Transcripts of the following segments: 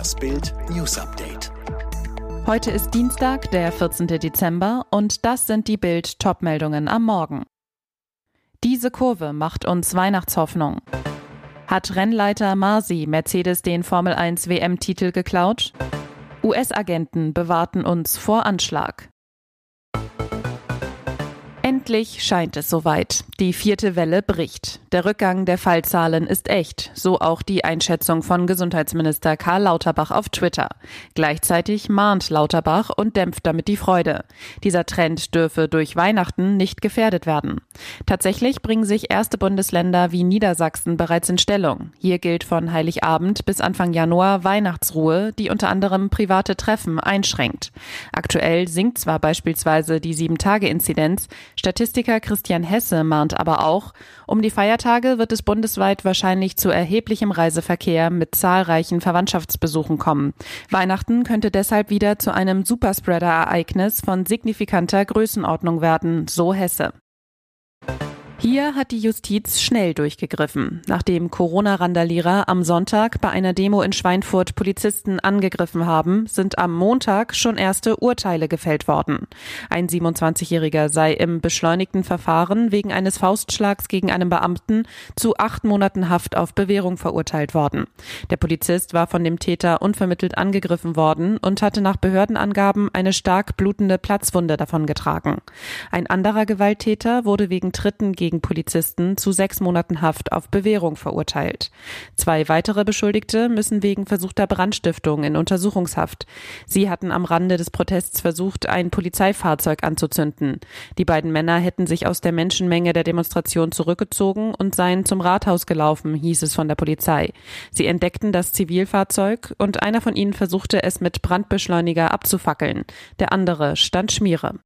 Das Bild News Update. Heute ist Dienstag, der 14. Dezember, und das sind die Bild Topmeldungen am Morgen. Diese Kurve macht uns Weihnachtshoffnung. Hat Rennleiter Marsi Mercedes den Formel 1 WM-Titel geklaut? US-Agenten bewahrten uns vor Anschlag. Endlich scheint es soweit. Die vierte Welle bricht. Der Rückgang der Fallzahlen ist echt, so auch die Einschätzung von Gesundheitsminister Karl Lauterbach auf Twitter. Gleichzeitig mahnt Lauterbach und dämpft damit die Freude. Dieser Trend dürfe durch Weihnachten nicht gefährdet werden. Tatsächlich bringen sich erste Bundesländer wie Niedersachsen bereits in Stellung. Hier gilt von Heiligabend bis Anfang Januar Weihnachtsruhe, die unter anderem private Treffen einschränkt. Aktuell sinkt zwar beispielsweise die Sieben-Tage-Inzidenz, Statistiker Christian Hesse mahnt aber auch, um die Feiertage wird es bundesweit wahrscheinlich zu erheblichem Reiseverkehr mit zahlreichen Verwandtschaftsbesuchen kommen. Weihnachten könnte deshalb wieder zu einem Superspreader-Ereignis von signifikanter Größenordnung werden, so Hesse. Hier hat die Justiz schnell durchgegriffen. Nachdem Corona-Randalierer am Sonntag bei einer Demo in Schweinfurt Polizisten angegriffen haben, sind am Montag schon erste Urteile gefällt worden. Ein 27-Jähriger sei im beschleunigten Verfahren wegen eines Faustschlags gegen einen Beamten zu acht Monaten Haft auf Bewährung verurteilt worden. Der Polizist war von dem Täter unvermittelt angegriffen worden und hatte nach Behördenangaben eine stark blutende Platzwunde davongetragen. Ein anderer Gewalttäter wurde wegen Tritten gegen gegen Polizisten zu sechs Monaten Haft auf Bewährung verurteilt. Zwei weitere Beschuldigte müssen wegen versuchter Brandstiftung in Untersuchungshaft. Sie hatten am Rande des Protests versucht, ein Polizeifahrzeug anzuzünden. Die beiden Männer hätten sich aus der Menschenmenge der Demonstration zurückgezogen und seien zum Rathaus gelaufen, hieß es von der Polizei. Sie entdeckten das Zivilfahrzeug und einer von ihnen versuchte es mit Brandbeschleuniger abzufackeln. Der andere stand Schmiere.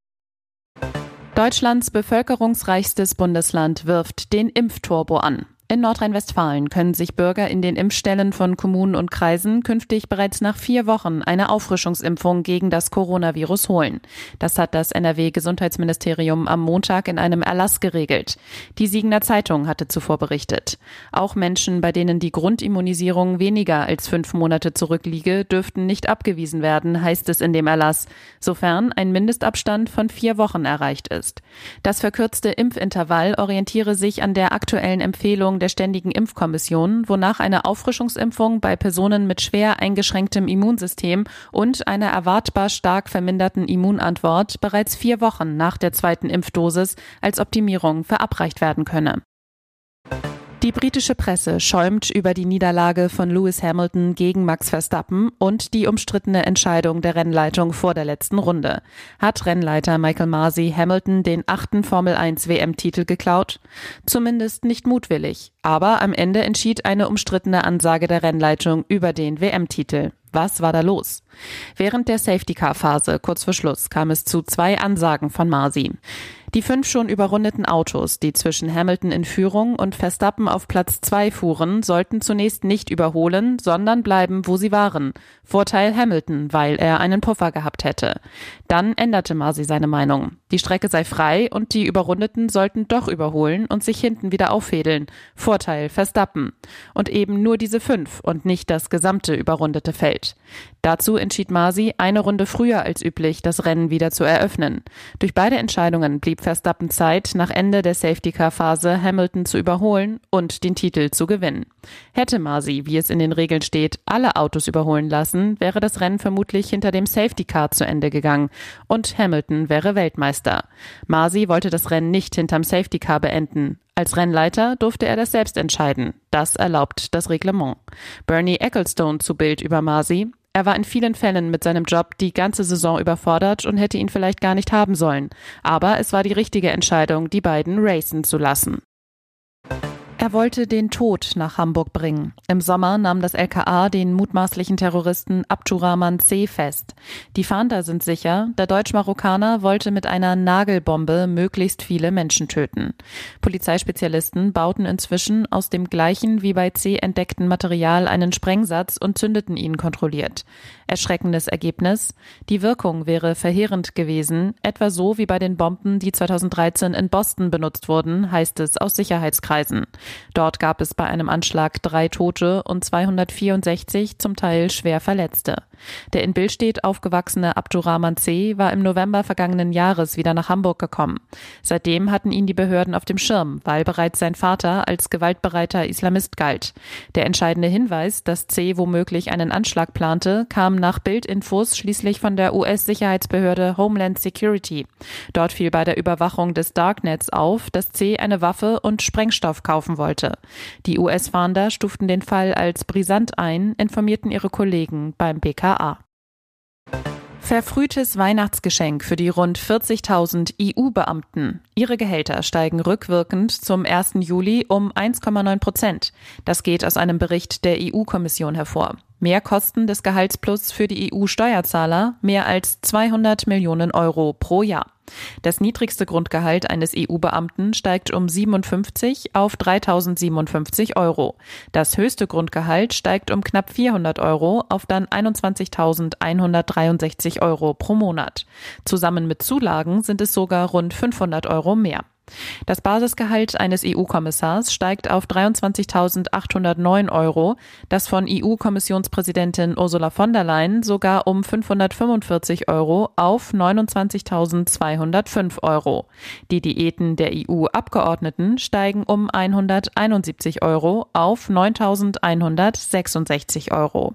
Deutschlands bevölkerungsreichstes Bundesland wirft den Impfturbo an. In Nordrhein-Westfalen können sich Bürger in den Impfstellen von Kommunen und Kreisen künftig bereits nach vier Wochen eine Auffrischungsimpfung gegen das Coronavirus holen. Das hat das NRW-Gesundheitsministerium am Montag in einem Erlass geregelt. Die Siegener Zeitung hatte zuvor berichtet. Auch Menschen, bei denen die Grundimmunisierung weniger als fünf Monate zurückliege, dürften nicht abgewiesen werden, heißt es in dem Erlass, sofern ein Mindestabstand von vier Wochen erreicht ist. Das verkürzte Impfintervall orientiere sich an der aktuellen Empfehlung der Ständigen Impfkommission, wonach eine Auffrischungsimpfung bei Personen mit schwer eingeschränktem Immunsystem und einer erwartbar stark verminderten Immunantwort bereits vier Wochen nach der zweiten Impfdosis als Optimierung verabreicht werden könne. Die britische Presse schäumt über die Niederlage von Lewis Hamilton gegen Max Verstappen und die umstrittene Entscheidung der Rennleitung vor der letzten Runde. Hat Rennleiter Michael Masi Hamilton den achten Formel 1 WM-Titel geklaut? Zumindest nicht mutwillig. Aber am Ende entschied eine umstrittene Ansage der Rennleitung über den WM-Titel. Was war da los? Während der Safety-Car-Phase kurz vor Schluss kam es zu zwei Ansagen von Masi. Die fünf schon überrundeten Autos, die zwischen Hamilton in Führung und Verstappen auf Platz zwei fuhren, sollten zunächst nicht überholen, sondern bleiben, wo sie waren. Vorteil Hamilton, weil er einen Puffer gehabt hätte. Dann änderte Masi seine Meinung. Die Strecke sei frei und die Überrundeten sollten doch überholen und sich hinten wieder auffädeln. Vorteil Verstappen. Und eben nur diese fünf und nicht das gesamte überrundete Feld. Dazu entschied Masi, eine Runde früher als üblich das Rennen wieder zu eröffnen. Durch beide Entscheidungen blieb Verstappen Zeit, nach Ende der Safety-Car-Phase Hamilton zu überholen und den Titel zu gewinnen. Hätte Masi, wie es in den Regeln steht, alle Autos überholen lassen, wäre das Rennen vermutlich hinter dem Safety-Car zu Ende gegangen und Hamilton wäre Weltmeister. Masi wollte das Rennen nicht hinterm Safety-Car beenden. Als Rennleiter durfte er das selbst entscheiden. Das erlaubt das Reglement. Bernie Ecclestone zu Bild über Masi. Er war in vielen Fällen mit seinem Job die ganze Saison überfordert und hätte ihn vielleicht gar nicht haben sollen. Aber es war die richtige Entscheidung, die beiden racen zu lassen. Er wollte den Tod nach Hamburg bringen. Im Sommer nahm das LKA den mutmaßlichen Terroristen Abdurrahman C. fest. Die Fahnder sind sicher, der Deutsch-Marokkaner wollte mit einer Nagelbombe möglichst viele Menschen töten. Polizeispezialisten bauten inzwischen aus dem gleichen wie bei C. entdeckten Material einen Sprengsatz und zündeten ihn kontrolliert. Erschreckendes Ergebnis. Die Wirkung wäre verheerend gewesen, etwa so wie bei den Bomben, die 2013 in Boston benutzt wurden, heißt es aus Sicherheitskreisen. Dort gab es bei einem Anschlag drei Tote und 264 zum Teil schwer Verletzte. Der in Billstedt aufgewachsene Abdurrahman C. war im November vergangenen Jahres wieder nach Hamburg gekommen. Seitdem hatten ihn die Behörden auf dem Schirm, weil bereits sein Vater als gewaltbereiter Islamist galt. Der entscheidende Hinweis, dass C. womöglich einen Anschlag plante, kam nach Bildinfos schließlich von der US-Sicherheitsbehörde Homeland Security. Dort fiel bei der Überwachung des Darknets auf, dass C. eine Waffe und Sprengstoff kaufen wollte. Die US-Fahnder stuften den Fall als brisant ein, informierten ihre Kollegen beim. BKA. Verfrühtes Weihnachtsgeschenk für die rund 40.000 EU-Beamten. Ihre Gehälter steigen rückwirkend zum 1. Juli um 1,9 Prozent. Das geht aus einem Bericht der EU-Kommission hervor. Mehrkosten des Gehaltsplus für die EU-Steuerzahler mehr als 200 Millionen Euro pro Jahr. Das niedrigste Grundgehalt eines EU-Beamten steigt um 57 auf 3057 Euro. Das höchste Grundgehalt steigt um knapp 400 Euro auf dann 21.163 Euro pro Monat. Zusammen mit Zulagen sind es sogar rund 500 Euro mehr. Das Basisgehalt eines EU-Kommissars steigt auf 23.809 Euro, das von EU-Kommissionspräsidentin Ursula von der Leyen sogar um 545 Euro auf 29.205 Euro. Die Diäten der EU-Abgeordneten steigen um 171 Euro auf 9.166 Euro.